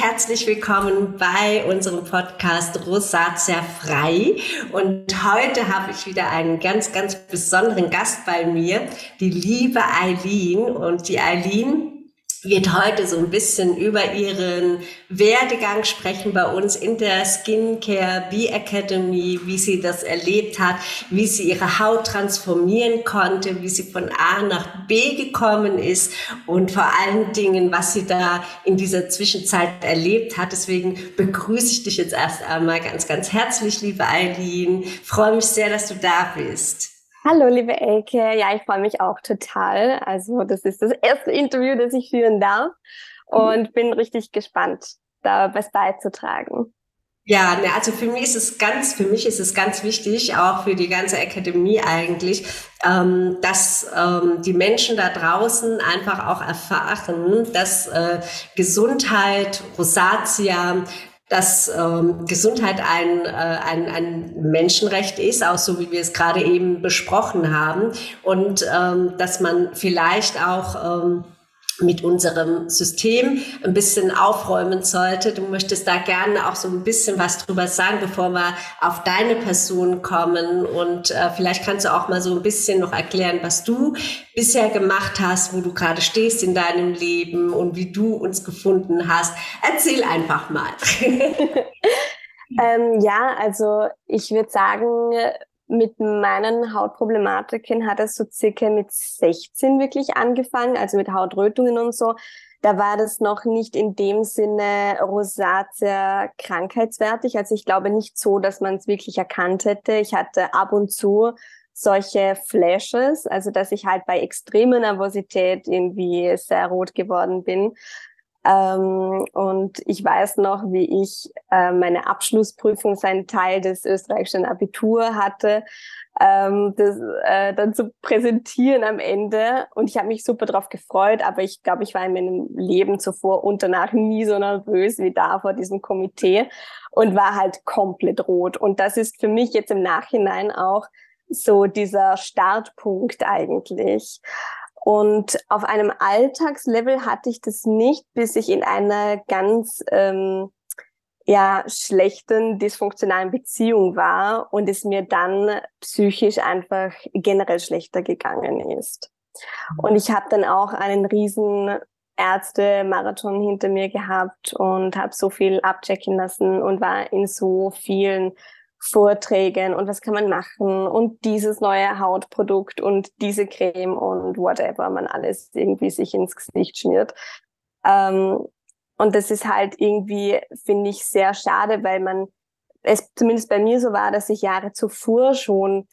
herzlich willkommen bei unserem Podcast Rosatia frei. Und heute habe ich wieder einen ganz, ganz besonderen Gast bei mir, die liebe Eileen. Und die Eileen wird heute so ein bisschen über ihren Werdegang sprechen bei uns in der Skincare Bee Academy, wie sie das erlebt hat, wie sie ihre Haut transformieren konnte, wie sie von A nach B gekommen ist und vor allen Dingen, was sie da in dieser Zwischenzeit erlebt hat. Deswegen begrüße ich dich jetzt erst einmal ganz, ganz herzlich, liebe Eileen. Freue mich sehr, dass du da bist. Hallo, liebe Elke. Ja, ich freue mich auch total. Also, das ist das erste Interview, das ich führen darf und bin richtig gespannt, da was beizutragen. Ja, ne, also für mich ist es ganz, für mich ist es ganz wichtig, auch für die ganze Akademie eigentlich, ähm, dass ähm, die Menschen da draußen einfach auch erfahren, dass äh, Gesundheit, Rosatia, dass ähm, Gesundheit ein, äh, ein, ein Menschenrecht ist, auch so wie wir es gerade eben besprochen haben. Und ähm, dass man vielleicht auch ähm, mit unserem System ein bisschen aufräumen sollte. Du möchtest da gerne auch so ein bisschen was drüber sagen, bevor wir auf deine Person kommen. Und äh, vielleicht kannst du auch mal so ein bisschen noch erklären, was du bisher gemacht hast, wo du gerade stehst in deinem Leben und wie du uns gefunden hast. Erzähl einfach mal. ähm, ja, also ich würde sagen, mit meinen Hautproblematiken hat es so circa mit 16 wirklich angefangen, also mit Hautrötungen und so. Da war das noch nicht in dem Sinne Rosatia krankheitswertig. Also ich glaube nicht so, dass man es wirklich erkannt hätte. Ich hatte ab und zu solche Flashes, also dass ich halt bei extremer Nervosität irgendwie sehr rot geworden bin. Ähm, und ich weiß noch, wie ich äh, meine Abschlussprüfung, seinen Teil des österreichischen Abitur hatte, ähm, das äh, dann zu präsentieren am Ende. Und ich habe mich super drauf gefreut, aber ich glaube, ich war in meinem Leben zuvor und danach nie so nervös wie da vor diesem Komitee und war halt komplett rot. Und das ist für mich jetzt im Nachhinein auch so dieser Startpunkt eigentlich. Und auf einem Alltagslevel hatte ich das nicht, bis ich in einer ganz ähm, ja, schlechten, dysfunktionalen Beziehung war und es mir dann psychisch einfach generell schlechter gegangen ist. Und ich habe dann auch einen riesen Ärzte-Marathon hinter mir gehabt und habe so viel abchecken lassen und war in so vielen Vorträgen und was kann man machen und dieses neue Hautprodukt und diese Creme und whatever man alles irgendwie sich ins Gesicht schmiert. Ähm, und das ist halt irgendwie, finde ich, sehr schade, weil man, es zumindest bei mir so war, dass ich Jahre zuvor schon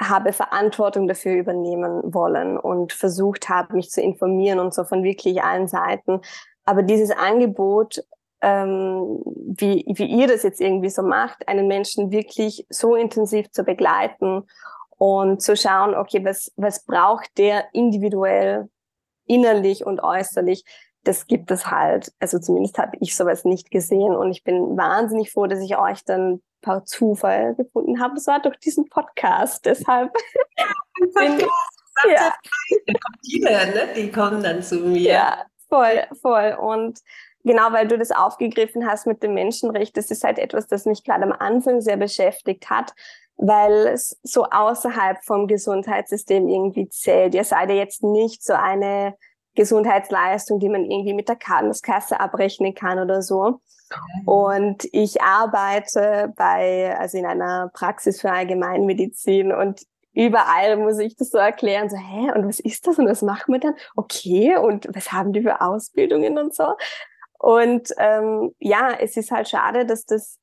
habe Verantwortung dafür übernehmen wollen und versucht habe, mich zu informieren und so von wirklich allen Seiten. Aber dieses Angebot ähm, wie, wie ihr das jetzt irgendwie so macht, einen Menschen wirklich so intensiv zu begleiten und zu schauen, okay, was, was braucht der individuell, innerlich und äußerlich, das gibt es halt. Also zumindest habe ich sowas nicht gesehen und ich bin wahnsinnig froh, dass ich euch dann per Zufall gefunden habe. Das war durch diesen Podcast, deshalb. Podcast, ja. Da kommt jeder, ne? Die kommen dann zu mir. Ja, voll, voll. Und genau weil du das aufgegriffen hast mit dem Menschenrecht, das ist halt etwas, das mich gerade am Anfang sehr beschäftigt hat, weil es so außerhalb vom Gesundheitssystem irgendwie zählt. Ihr seid ja jetzt nicht so eine Gesundheitsleistung, die man irgendwie mit der Kartenkasse abrechnen kann oder so. Und ich arbeite bei, also in einer Praxis für Allgemeinmedizin und überall muss ich das so erklären, so, hä, und was ist das und was machen wir dann? Okay, und was haben die für Ausbildungen und so? Und ähm, ja, es ist halt schade, dass das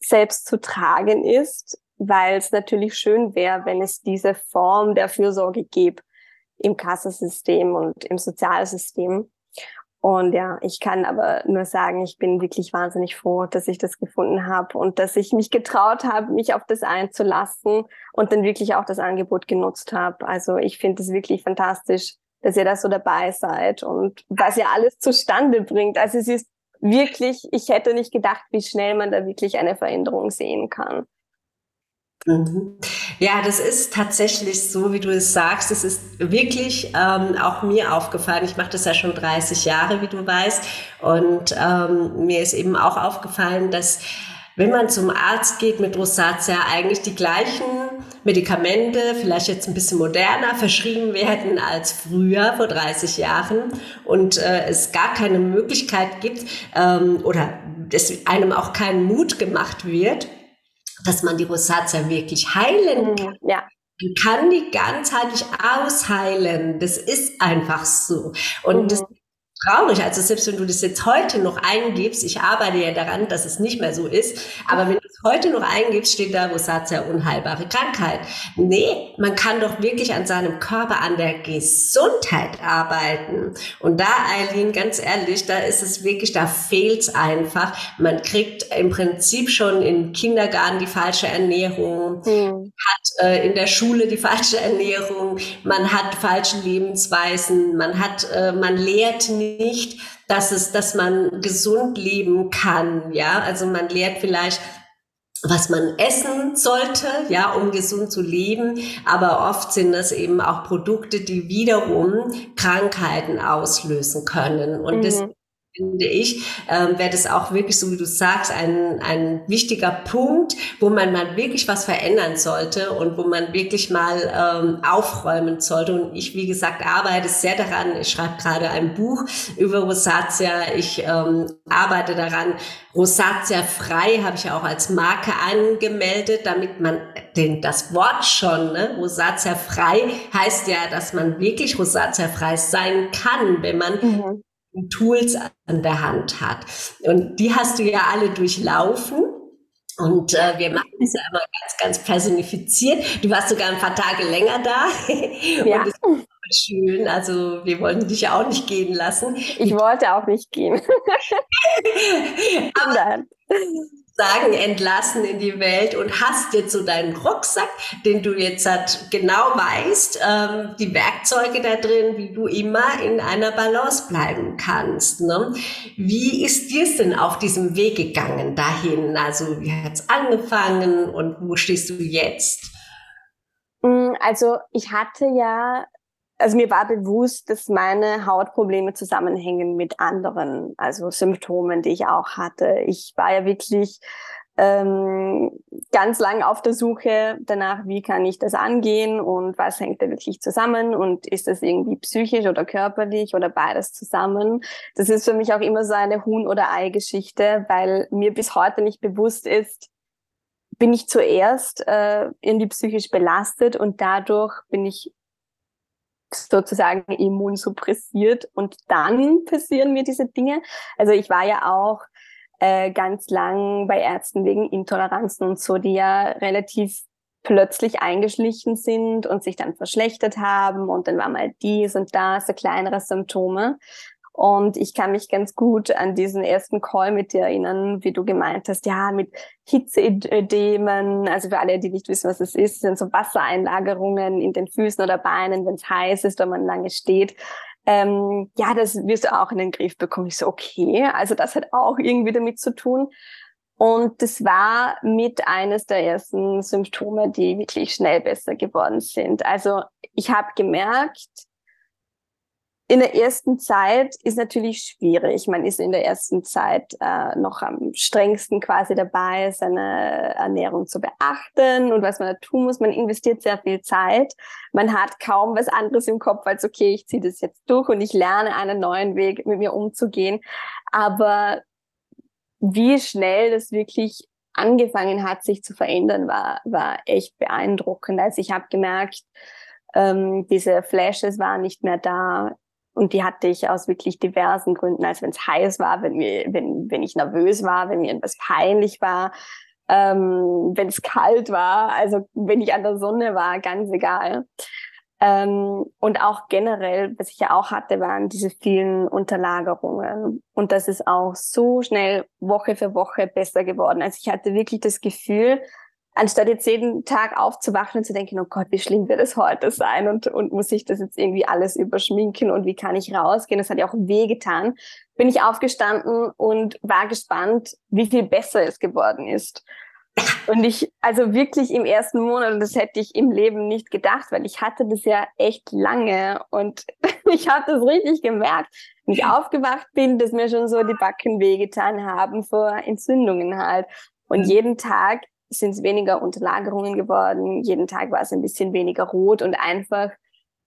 selbst zu tragen ist, weil es natürlich schön wäre, wenn es diese Form der Fürsorge gäbe im Kassensystem und im Sozialsystem. Und ja, ich kann aber nur sagen, ich bin wirklich wahnsinnig froh, dass ich das gefunden habe und dass ich mich getraut habe, mich auf das einzulassen und dann wirklich auch das Angebot genutzt habe. Also ich finde es wirklich fantastisch, dass ihr da so dabei seid und was ihr alles zustande bringt. Also es ist wirklich, ich hätte nicht gedacht, wie schnell man da wirklich eine Veränderung sehen kann. Mhm. Ja, das ist tatsächlich so, wie du es sagst. Es ist wirklich ähm, auch mir aufgefallen. Ich mache das ja schon 30 Jahre, wie du weißt. Und ähm, mir ist eben auch aufgefallen, dass wenn man zum Arzt geht mit Rosatia, eigentlich die gleichen Medikamente, vielleicht jetzt ein bisschen moderner, verschrieben werden als früher, vor 30 Jahren. Und äh, es gar keine Möglichkeit gibt ähm, oder es einem auch keinen Mut gemacht wird, dass man die Rosatia wirklich heilen mhm, kann. Ja. Man kann die ganzheitlich ausheilen. Das ist einfach so. Und mhm. das traurig. Also selbst wenn du das jetzt heute noch eingibst, ich arbeite ja daran, dass es nicht mehr so ist, aber wenn du heute noch eingibst, steht da Rosatia unheilbare Krankheit. Nee, man kann doch wirklich an seinem Körper, an der Gesundheit arbeiten. Und da, Eileen, ganz ehrlich, da ist es wirklich, da fehlt es einfach. Man kriegt im Prinzip schon im Kindergarten die falsche Ernährung, mhm. hat äh, in der Schule die falsche Ernährung, man hat falsche Lebensweisen, man hat, äh, man lehrt nicht nicht, dass es, dass man gesund leben kann. Ja, also man lehrt vielleicht was man essen sollte, ja, um gesund zu leben. Aber oft sind das eben auch Produkte, die wiederum Krankheiten auslösen können. Und mhm. das finde ich, ähm, wäre das auch wirklich, so wie du sagst, ein, ein wichtiger Punkt, wo man mal wirklich was verändern sollte und wo man wirklich mal ähm, aufräumen sollte. Und ich, wie gesagt, arbeite sehr daran. Ich schreibe gerade ein Buch über Rosatia. Ich ähm, arbeite daran. Rosatia frei habe ich auch als Marke angemeldet, damit man den, das Wort schon, ne, Rosatia frei heißt ja, dass man wirklich Rosatia frei sein kann, wenn man mhm Tools an der Hand hat. Und die hast du ja alle durchlaufen. Und äh, wir machen es ja immer ganz, ganz personifiziert. Du warst sogar ein paar Tage länger da. Ja. Schön. Also wir wollten dich ja auch nicht gehen lassen. Ich wollte auch nicht gehen. Aber, sagen, entlassen in die Welt und hast jetzt so deinen Rucksack, den du jetzt halt genau weißt, ähm, die Werkzeuge da drin, wie du immer in einer Balance bleiben kannst. Ne? Wie ist dir es denn auf diesem Weg gegangen dahin? Also wie hat's angefangen und wo stehst du jetzt? Mm, also ich hatte ja also mir war bewusst, dass meine Hautprobleme zusammenhängen mit anderen, also Symptomen, die ich auch hatte. Ich war ja wirklich ähm, ganz lang auf der Suche danach, wie kann ich das angehen und was hängt da wirklich zusammen und ist das irgendwie psychisch oder körperlich oder beides zusammen. Das ist für mich auch immer so eine Huhn- oder Ei-Geschichte, weil mir bis heute nicht bewusst ist, bin ich zuerst äh, irgendwie psychisch belastet und dadurch bin ich sozusagen immunsuppressiert und dann passieren mir diese Dinge. Also ich war ja auch äh, ganz lang bei Ärzten wegen Intoleranzen und so, die ja relativ plötzlich eingeschlichen sind und sich dann verschlechtert haben und dann war mal dies und das, so kleinere Symptome. Und ich kann mich ganz gut an diesen ersten Call mit dir erinnern, wie du gemeint hast, ja, mit Hitzeödemen, also für alle, die nicht wissen, was es ist, sind so Wassereinlagerungen in den Füßen oder Beinen, wenn es heiß ist oder man lange steht. Ähm, ja, das wirst du auch in den Griff bekommen. Ich so, okay, also das hat auch irgendwie damit zu tun. Und das war mit eines der ersten Symptome, die wirklich schnell besser geworden sind. Also ich habe gemerkt, in der ersten Zeit ist natürlich schwierig. Man ist in der ersten Zeit äh, noch am strengsten quasi dabei, seine Ernährung zu beachten und was man da tun muss. Man investiert sehr viel Zeit. Man hat kaum was anderes im Kopf als, okay, ich ziehe das jetzt durch und ich lerne einen neuen Weg, mit mir umzugehen. Aber wie schnell das wirklich angefangen hat, sich zu verändern, war, war echt beeindruckend. Also ich habe gemerkt, ähm, diese Flashes waren nicht mehr da. Und die hatte ich aus wirklich diversen Gründen, als wenn es heiß war, wenn, mir, wenn, wenn ich nervös war, wenn mir etwas peinlich war, ähm, wenn es kalt war, also wenn ich an der Sonne war, ganz egal. Ähm, und auch generell, was ich ja auch hatte, waren diese vielen Unterlagerungen. Und das ist auch so schnell Woche für Woche besser geworden. Also ich hatte wirklich das Gefühl, anstatt jetzt jeden Tag aufzuwachen und zu denken, oh Gott, wie schlimm wird es heute sein und, und muss ich das jetzt irgendwie alles überschminken und wie kann ich rausgehen? Das hat ja auch wehgetan. Bin ich aufgestanden und war gespannt, wie viel besser es geworden ist. Und ich, also wirklich im ersten Monat, das hätte ich im Leben nicht gedacht, weil ich hatte das ja echt lange und ich habe das richtig gemerkt, wenn ich aufgewacht bin, dass mir schon so die Backen wehgetan haben vor Entzündungen halt. Und jeden Tag sind es weniger Unterlagerungen geworden, jeden Tag war es ein bisschen weniger rot und einfach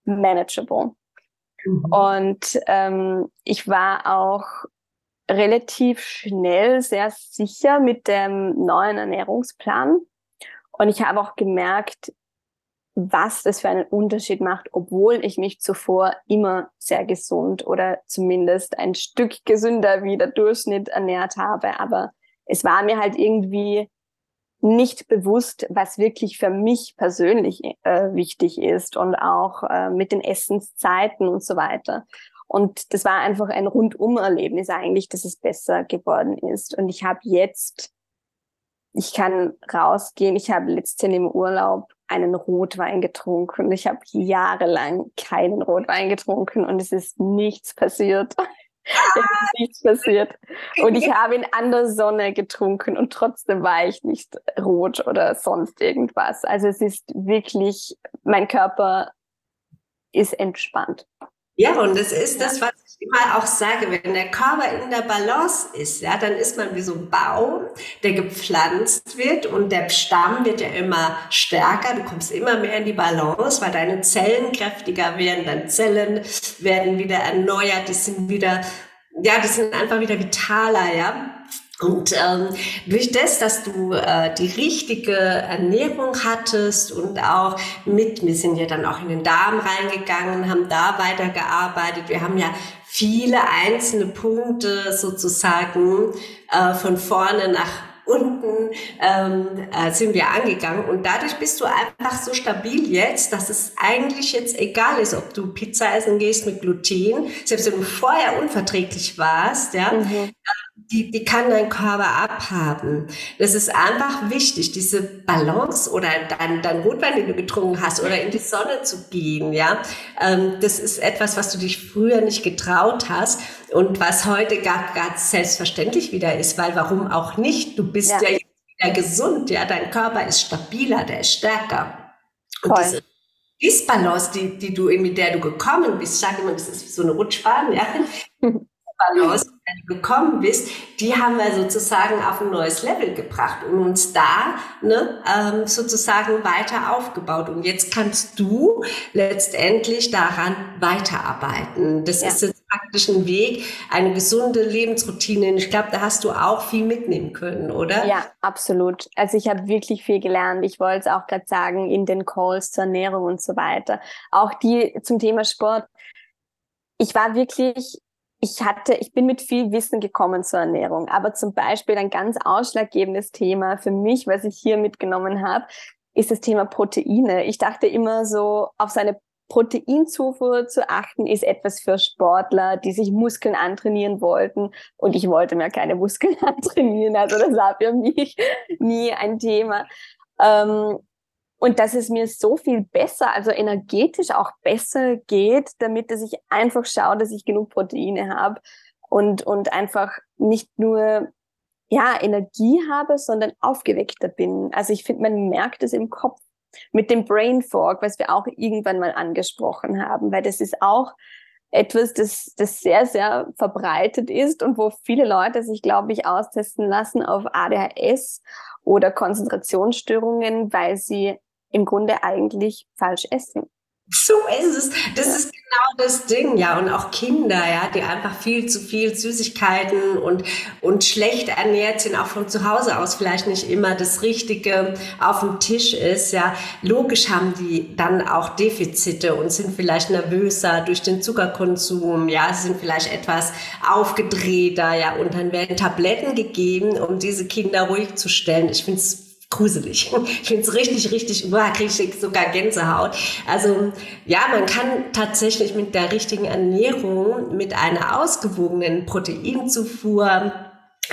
manageable. Mhm. Und ähm, ich war auch relativ schnell sehr sicher mit dem neuen Ernährungsplan. Und ich habe auch gemerkt, was das für einen Unterschied macht, obwohl ich mich zuvor immer sehr gesund oder zumindest ein Stück gesünder wie der Durchschnitt ernährt habe. Aber es war mir halt irgendwie nicht bewusst, was wirklich für mich persönlich äh, wichtig ist und auch äh, mit den Essenszeiten und so weiter. Und das war einfach ein Rundum-Erlebnis eigentlich, dass es besser geworden ist. Und ich habe jetzt, ich kann rausgehen, ich habe letztens im Urlaub einen Rotwein getrunken. Ich habe jahrelang keinen Rotwein getrunken und es ist nichts passiert. Es ist nichts passiert. Und ich habe ihn an der Sonne getrunken und trotzdem war ich nicht rot oder sonst irgendwas. Also es ist wirklich, mein Körper ist entspannt. Ja, und es ist das, was immer auch sage, wenn der Körper in der Balance ist, ja, dann ist man wie so ein Baum, der gepflanzt wird und der Stamm wird ja immer stärker, du kommst immer mehr in die Balance, weil deine Zellen kräftiger werden, deine Zellen werden wieder erneuert, die sind wieder, ja, die sind einfach wieder vitaler, ja. Und ähm, durch das, dass du äh, die richtige Ernährung hattest und auch mit, wir sind ja dann auch in den Darm reingegangen, haben da weitergearbeitet. Wir haben ja viele einzelne Punkte sozusagen äh, von vorne nach unten ähm, äh, sind wir angegangen. Und dadurch bist du einfach so stabil jetzt, dass es eigentlich jetzt egal ist, ob du Pizza essen gehst mit Gluten, selbst wenn du vorher unverträglich warst, ja, mhm die, die kann dein Körper abhaben. Das ist einfach wichtig, diese Balance oder dein, dein Rotwein, den du getrunken hast, oder in die Sonne zu gehen, ja. Ähm, das ist etwas, was du dich früher nicht getraut hast und was heute gar, ganz selbstverständlich wieder ist, weil warum auch nicht? Du bist ja, ja wieder gesund, ja. Dein Körper ist stabiler, der ist stärker. Und Voll. diese Disbalance, die, die du, mit der du gekommen bist, ich sage immer, das ist so eine Rutschbahn, ja. Balance, gekommen bist, die haben wir sozusagen auf ein neues Level gebracht und uns da ne, ähm, sozusagen weiter aufgebaut. Und jetzt kannst du letztendlich daran weiterarbeiten. Das ja. ist jetzt praktisch ein Weg, eine gesunde Lebensroutine. Ich glaube, da hast du auch viel mitnehmen können, oder? Ja, absolut. Also ich habe wirklich viel gelernt. Ich wollte es auch gerade sagen, in den Calls zur Ernährung und so weiter. Auch die zum Thema Sport. Ich war wirklich ich hatte, ich bin mit viel Wissen gekommen zur Ernährung, aber zum Beispiel ein ganz ausschlaggebendes Thema für mich, was ich hier mitgenommen habe, ist das Thema Proteine. Ich dachte immer so, auf seine Proteinzufuhr zu achten, ist etwas für Sportler, die sich Muskeln antrainieren wollten. Und ich wollte mir keine Muskeln antrainieren. Also das war für mich nie ein Thema. Ähm, und dass es mir so viel besser, also energetisch auch besser geht, damit dass ich einfach schaue, dass ich genug Proteine habe und, und einfach nicht nur ja, Energie habe, sondern aufgeweckter bin. Also ich finde, man merkt es im Kopf mit dem Brain Fog, was wir auch irgendwann mal angesprochen haben, weil das ist auch etwas, das, das sehr, sehr verbreitet ist und wo viele Leute sich, glaube ich, austesten lassen auf ADHS oder Konzentrationsstörungen, weil sie im Grunde eigentlich falsch essen. So ist es. Das ist genau das Ding, ja. Und auch Kinder, ja, die einfach viel zu viel Süßigkeiten und, und schlecht ernährt sind, auch von zu Hause aus vielleicht nicht immer das Richtige auf dem Tisch ist, ja. Logisch haben die dann auch Defizite und sind vielleicht nervöser durch den Zuckerkonsum, ja, sind vielleicht etwas aufgedrehter, ja. Und dann werden Tabletten gegeben, um diese Kinder ruhig zu stellen. Ich finde es gruselig. Ich finde es richtig, richtig, boah, kriege ich sogar Gänsehaut. Also ja, man kann tatsächlich mit der richtigen Ernährung, mit einer ausgewogenen Proteinzufuhr,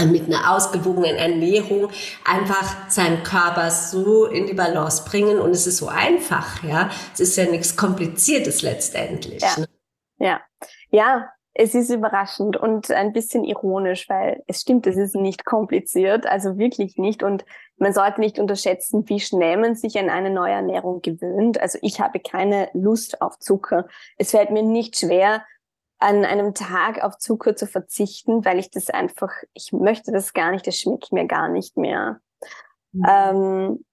mit einer ausgewogenen Ernährung einfach seinen Körper so in die Balance bringen und es ist so einfach, ja. Es ist ja nichts Kompliziertes letztendlich. Ja, ne? ja. ja es ist überraschend und ein bisschen ironisch, weil es stimmt, es ist nicht kompliziert, also wirklich nicht. Und man sollte nicht unterschätzen, wie schnell man sich an eine neue Ernährung gewöhnt. Also ich habe keine Lust auf Zucker. Es fällt mir nicht schwer, an einem Tag auf Zucker zu verzichten, weil ich das einfach, ich möchte das gar nicht, das schmeckt mir gar nicht mehr. Mhm. Ähm,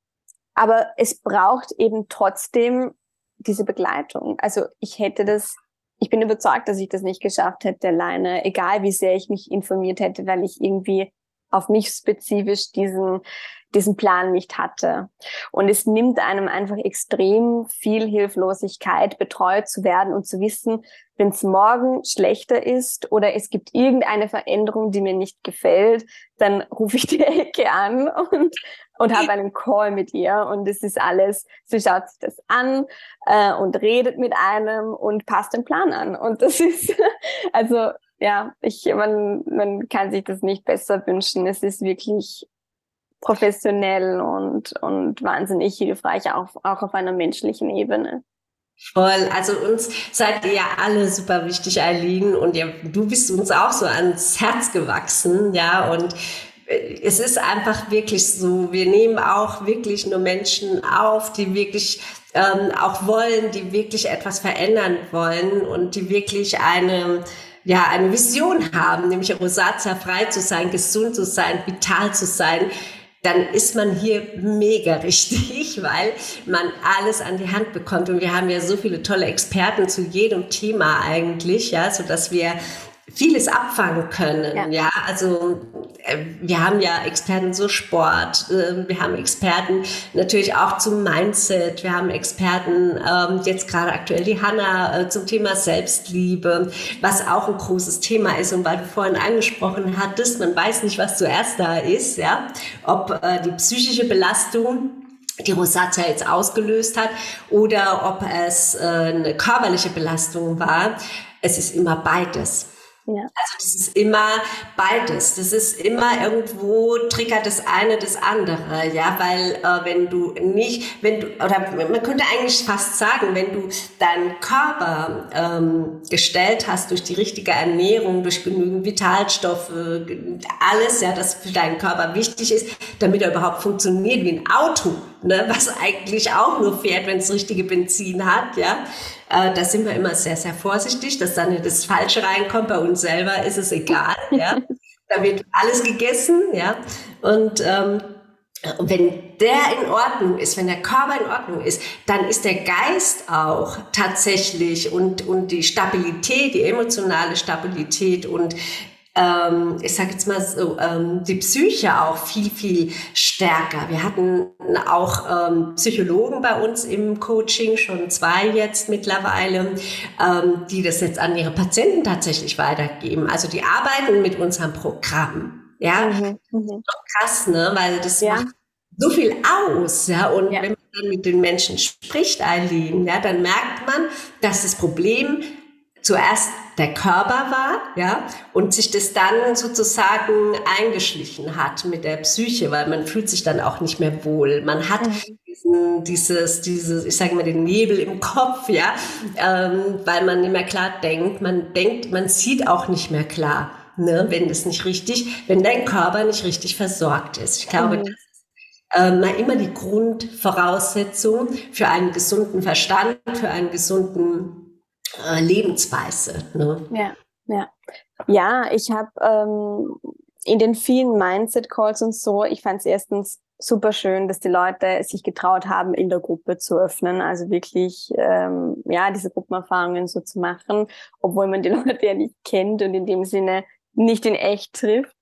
aber es braucht eben trotzdem diese Begleitung. Also ich hätte das ich bin überzeugt, dass ich das nicht geschafft hätte alleine, egal wie sehr ich mich informiert hätte, weil ich irgendwie auf mich spezifisch diesen, diesen Plan nicht hatte. Und es nimmt einem einfach extrem viel Hilflosigkeit, betreut zu werden und zu wissen, wenn es morgen schlechter ist oder es gibt irgendeine Veränderung, die mir nicht gefällt, dann rufe ich die Ecke an und, und habe einen Call mit ihr. Und es ist alles, sie schaut sich das an äh, und redet mit einem und passt den Plan an. Und das ist, also ja, ich, man, man kann sich das nicht besser wünschen. Es ist wirklich professionell und, und wahnsinnig hilfreich, auch, auch auf einer menschlichen Ebene. Voll. Also uns seid ihr ja alle super wichtig, Eileen. Und ihr, du bist uns auch so ans Herz gewachsen, ja. Und äh, es ist einfach wirklich so, wir nehmen auch wirklich nur Menschen auf, die wirklich ähm, auch wollen, die wirklich etwas verändern wollen und die wirklich eine ja, eine Vision haben, nämlich Rosatia frei zu sein, gesund zu sein, vital zu sein, dann ist man hier mega richtig, weil man alles an die Hand bekommt. Und wir haben ja so viele tolle Experten zu jedem Thema eigentlich, ja, so dass wir vieles abfangen können. Ja, ja also äh, wir haben ja Experten so Sport, äh, wir haben Experten natürlich auch zum Mindset, wir haben Experten, ähm, jetzt gerade aktuell die Hanna äh, zum Thema Selbstliebe, was auch ein großes Thema ist und weil du vorhin angesprochen hattest, man weiß nicht, was zuerst da ist, ja, ob äh, die psychische Belastung die Rosatia jetzt ausgelöst hat oder ob es eine körperliche Belastung war. Es ist immer beides. Ja. Also das ist immer beides. Das ist immer irgendwo triggert das eine das andere, ja, weil äh, wenn du nicht, wenn du oder man könnte eigentlich fast sagen, wenn du deinen Körper ähm, gestellt hast durch die richtige Ernährung, durch genügend Vitalstoffe, alles, ja, das für deinen Körper wichtig ist, damit er überhaupt funktioniert wie ein Auto, ne, was eigentlich auch nur fährt, wenn es richtige Benzin hat, ja äh, da sind wir immer sehr, sehr vorsichtig, dass dann nicht das Falsche reinkommt. Bei uns selber ist es egal. ja. Da wird alles gegessen. ja. Und ähm, wenn der in Ordnung ist, wenn der Körper in Ordnung ist, dann ist der Geist auch tatsächlich und, und die Stabilität, die emotionale Stabilität und ähm, ich sage jetzt mal so, ähm, die Psyche auch viel, viel stärker. Wir hatten auch ähm, Psychologen bei uns im Coaching, schon zwei jetzt mittlerweile, ähm, die das jetzt an ihre Patienten tatsächlich weitergeben. Also die arbeiten mit unserem Programm. Ja, mhm, mhm. krass, ne? Weil das ja. macht so viel aus, ja. Und ja. wenn man dann mit den Menschen spricht, Eileen, ja, dann merkt man, dass das Problem zuerst der Körper war, ja, und sich das dann sozusagen eingeschlichen hat mit der Psyche, weil man fühlt sich dann auch nicht mehr wohl. Man hat mhm. diesen, dieses, dieses, ich sage mal, den Nebel im Kopf, ja, ähm, weil man nicht mehr klar denkt. Man denkt, man sieht auch nicht mehr klar, ne, wenn das nicht richtig, wenn dein Körper nicht richtig versorgt ist. Ich glaube, mhm. das ähm, immer die Grundvoraussetzung für einen gesunden Verstand, für einen gesunden äh, Lebensweise. Ne? Ja, ja. Ja, ich habe ähm, in den vielen Mindset-Calls und so, ich fand es erstens super schön, dass die Leute sich getraut haben, in der Gruppe zu öffnen, also wirklich ähm, ja diese Gruppenerfahrungen so zu machen, obwohl man die Leute ja nicht kennt und in dem Sinne nicht in echt trifft.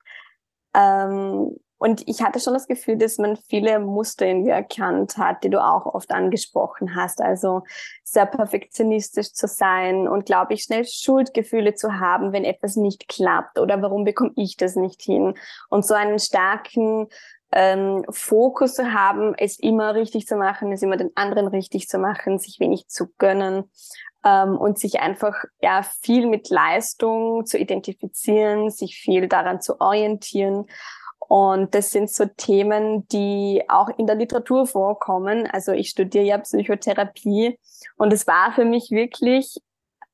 Ähm, und ich hatte schon das Gefühl, dass man viele Muster in mir erkannt hat, die du auch oft angesprochen hast. Also sehr perfektionistisch zu sein und, glaube ich, schnell Schuldgefühle zu haben, wenn etwas nicht klappt oder warum bekomme ich das nicht hin. Und so einen starken ähm, Fokus zu haben, es immer richtig zu machen, es immer den anderen richtig zu machen, sich wenig zu gönnen ähm, und sich einfach ja viel mit Leistung zu identifizieren, sich viel daran zu orientieren und das sind so Themen, die auch in der Literatur vorkommen. Also ich studiere ja Psychotherapie und es war für mich wirklich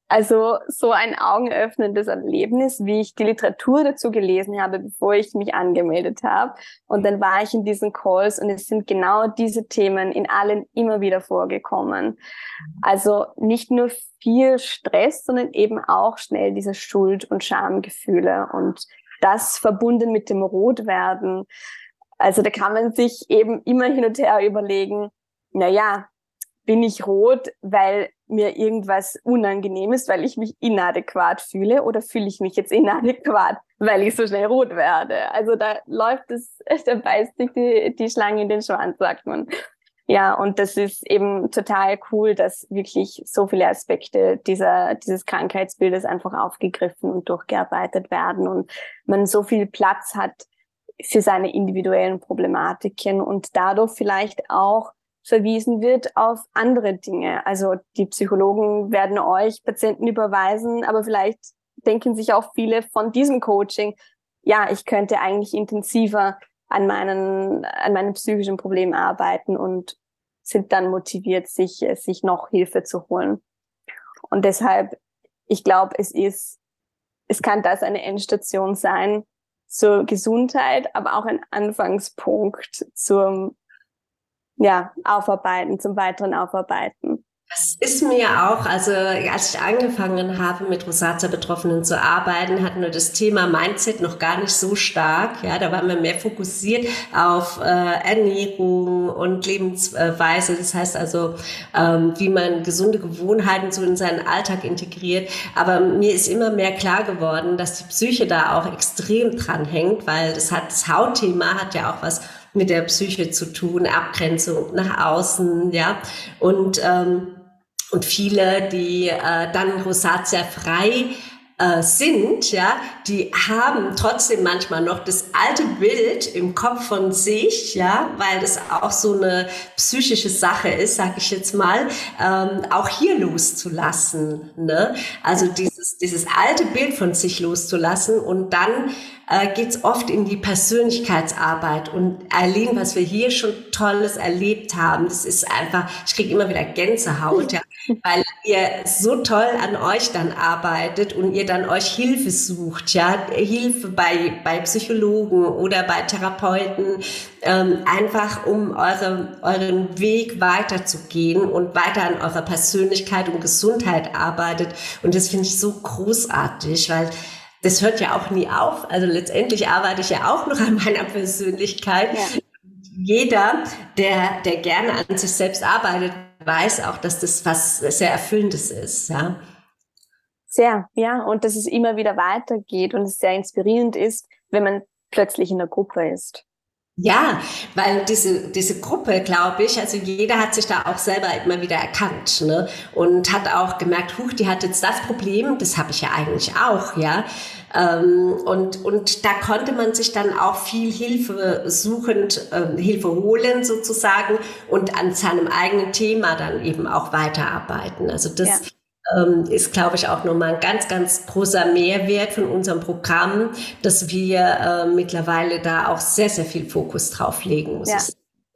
also so ein augenöffnendes Erlebnis, wie ich die Literatur dazu gelesen habe, bevor ich mich angemeldet habe. Und dann war ich in diesen Calls und es sind genau diese Themen in allen immer wieder vorgekommen. Also nicht nur viel Stress, sondern eben auch schnell diese Schuld- und Schamgefühle und das verbunden mit dem Rotwerden. Also da kann man sich eben immer hin und her überlegen, na ja, bin ich rot, weil mir irgendwas unangenehm ist, weil ich mich inadäquat fühle oder fühle ich mich jetzt inadäquat, weil ich so schnell rot werde. Also da läuft es, da beißt sich die, die Schlange in den Schwanz, sagt man. Ja, und das ist eben total cool, dass wirklich so viele Aspekte dieser, dieses Krankheitsbildes einfach aufgegriffen und durchgearbeitet werden und man so viel Platz hat für seine individuellen Problematiken und dadurch vielleicht auch verwiesen wird auf andere Dinge. Also die Psychologen werden euch Patienten überweisen, aber vielleicht denken sich auch viele von diesem Coaching, ja, ich könnte eigentlich intensiver an meinen, an meinen psychischen Problemen arbeiten und sind dann motiviert, sich, sich noch Hilfe zu holen. Und deshalb, ich glaube, es ist, es kann das eine Endstation sein zur Gesundheit, aber auch ein Anfangspunkt zum ja, aufarbeiten, zum weiteren Aufarbeiten. Das ist mir auch, also als ich angefangen habe, mit Rosacea-Betroffenen zu arbeiten, hatten wir das Thema Mindset noch gar nicht so stark. Ja, da waren wir mehr fokussiert auf äh, Ernährung und Lebensweise. Das heißt also, ähm, wie man gesunde Gewohnheiten so in seinen Alltag integriert. Aber mir ist immer mehr klar geworden, dass die Psyche da auch extrem dran hängt, weil das hat das Hautthema hat ja auch was mit der Psyche zu tun, Abgrenzung nach außen, ja. Und, ähm, und viele, die äh, dann Rosatia frei äh, sind, ja, die haben trotzdem manchmal noch das alte Bild im Kopf von sich, ja, weil das auch so eine psychische Sache ist, sag ich jetzt mal, ähm, auch hier loszulassen. Ne? Also dieses, dieses alte Bild von sich loszulassen und dann äh, geht es oft in die Persönlichkeitsarbeit. Und Eileen, was wir hier schon Tolles erlebt haben, das ist einfach, ich kriege immer wieder Gänsehaut, ja, weil ihr so toll an euch dann arbeitet und ihr dann euch Hilfe sucht, ja, Hilfe bei, bei Psychologen oder bei Therapeuten, ähm, einfach um eure, euren Weg weiterzugehen und weiter an eurer Persönlichkeit und Gesundheit arbeitet. Und das finde ich so großartig, weil das hört ja auch nie auf. Also letztendlich arbeite ich ja auch noch an meiner Persönlichkeit. Ja. Jeder, der, der gerne an sich selbst arbeitet, weiß auch, dass das was sehr Erfüllendes ist, ja. Sehr, ja. Und dass es immer wieder weitergeht und es sehr inspirierend ist, wenn man plötzlich in der Gruppe ist. Ja, weil diese, diese Gruppe, glaube ich, also jeder hat sich da auch selber immer wieder erkannt ne? und hat auch gemerkt, huch, die hat jetzt das Problem, das habe ich ja eigentlich auch, ja. Ähm, und, und da konnte man sich dann auch viel Hilfe suchend, äh, Hilfe holen sozusagen und an seinem eigenen Thema dann eben auch weiterarbeiten. Also das ja ist, glaube ich, auch nochmal ein ganz, ganz großer Mehrwert von unserem Programm, dass wir äh, mittlerweile da auch sehr, sehr viel Fokus drauf legen. Muss ja.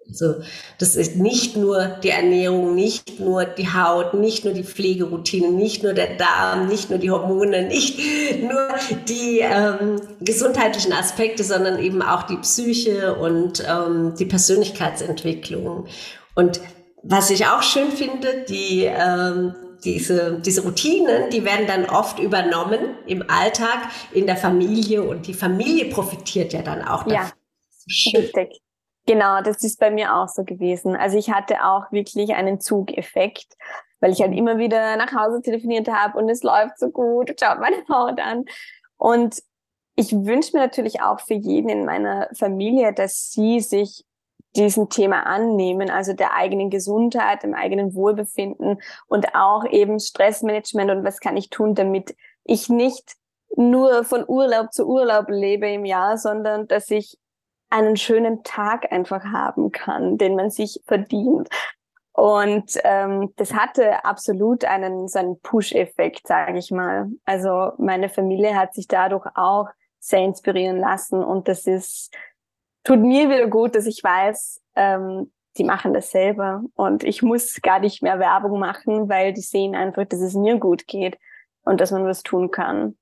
Also das ist nicht nur die Ernährung, nicht nur die Haut, nicht nur die Pflegeroutine, nicht nur der Darm, nicht nur die Hormone, nicht nur die ähm, gesundheitlichen Aspekte, sondern eben auch die Psyche und ähm, die Persönlichkeitsentwicklung. Und was ich auch schön finde, die ähm, diese, diese Routinen, die werden dann oft übernommen im Alltag, in der Familie und die Familie profitiert ja dann auch davon. Ja, richtig. Genau, das ist bei mir auch so gewesen. Also ich hatte auch wirklich einen Zugeffekt, weil ich halt immer wieder nach Hause telefoniert habe und es läuft so gut, schaut meine Haut an. Und ich wünsche mir natürlich auch für jeden in meiner Familie, dass sie sich diesem Thema annehmen, also der eigenen Gesundheit, dem eigenen Wohlbefinden und auch eben Stressmanagement und was kann ich tun, damit ich nicht nur von Urlaub zu Urlaub lebe im Jahr, sondern dass ich einen schönen Tag einfach haben kann, den man sich verdient. Und ähm, das hatte absolut einen so einen Push-Effekt, sage ich mal. Also meine Familie hat sich dadurch auch sehr inspirieren lassen und das ist tut mir wieder gut, dass ich weiß, ähm, die machen das selber und ich muss gar nicht mehr Werbung machen, weil die sehen einfach, dass es mir gut geht. und dass man was tun kann.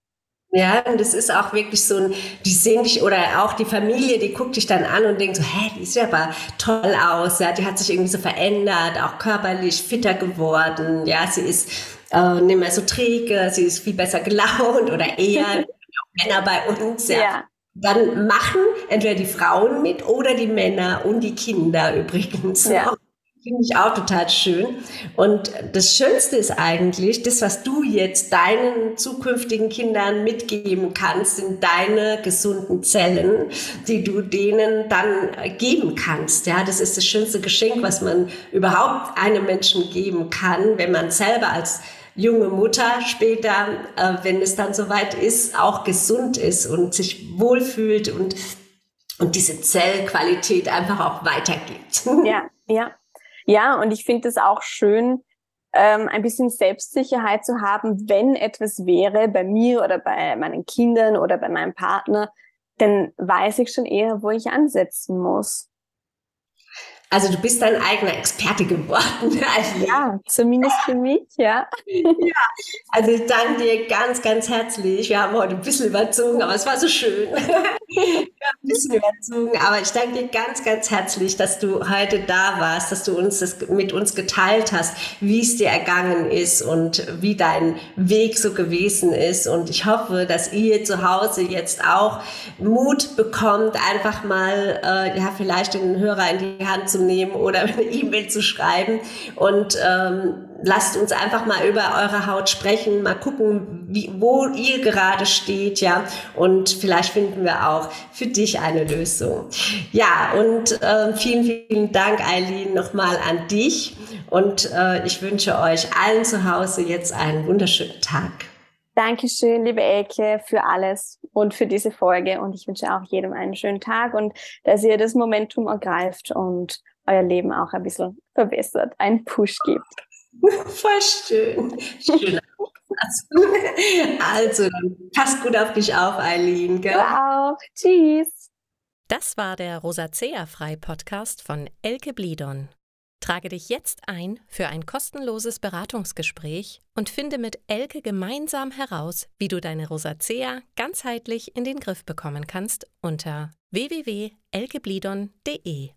Ja, und es ist auch wirklich so ein, die sehen dich oder auch die Familie, die guckt dich dann an und denkt so, hä, die sieht aber toll aus, ja, die hat sich irgendwie so verändert, auch körperlich fitter geworden, ja, sie ist äh, nicht mehr so träge, sie ist viel besser gelaunt oder eher Männer bei uns, ja. ja. Dann machen entweder die Frauen mit oder die Männer und die Kinder übrigens. Ja. Finde ich auch total schön. Und das Schönste ist eigentlich, das, was du jetzt deinen zukünftigen Kindern mitgeben kannst, sind deine gesunden Zellen, die du denen dann geben kannst. Ja, das ist das schönste Geschenk, was man überhaupt einem Menschen geben kann, wenn man selber als junge Mutter später, äh, wenn es dann soweit ist, auch gesund ist und sich wohlfühlt und, und diese Zellqualität einfach auch weitergibt. Ja, ja. Ja, und ich finde es auch schön, ähm, ein bisschen Selbstsicherheit zu haben, wenn etwas wäre bei mir oder bei meinen Kindern oder bei meinem Partner, dann weiß ich schon eher, wo ich ansetzen muss. Also du bist dein eigener Experte geworden. Also, ja, zumindest für mich, ja. ja. Also ich danke dir ganz, ganz herzlich. Wir haben heute ein bisschen überzogen, aber es war so schön. Wir haben ein bisschen überzogen, aber ich danke dir ganz, ganz herzlich, dass du heute da warst, dass du uns das mit uns geteilt hast, wie es dir ergangen ist und wie dein Weg so gewesen ist. Und ich hoffe, dass ihr zu Hause jetzt auch Mut bekommt, einfach mal, äh, ja, vielleicht den Hörer in die Hand zu nehmen oder eine E-Mail zu schreiben und ähm, lasst uns einfach mal über eure Haut sprechen, mal gucken, wie, wo ihr gerade steht, ja, und vielleicht finden wir auch für dich eine Lösung. Ja, und äh, vielen, vielen Dank, Eileen, nochmal an dich und äh, ich wünsche euch allen zu Hause jetzt einen wunderschönen Tag. Dankeschön, liebe Elke, für alles und für diese Folge. Und ich wünsche auch jedem einen schönen Tag und dass ihr das Momentum ergreift und euer Leben auch ein bisschen verbessert, einen Push gibt. Voll schön. Schön. Also, passt gut auf dich auf, Eileen. Gell? Du auch. Tschüss. Das war der Rosacea-Frei-Podcast von Elke Blidon. Trage dich jetzt ein für ein kostenloses Beratungsgespräch und finde mit Elke gemeinsam heraus, wie du deine Rosacea ganzheitlich in den Griff bekommen kannst unter www.elkeblidon.de.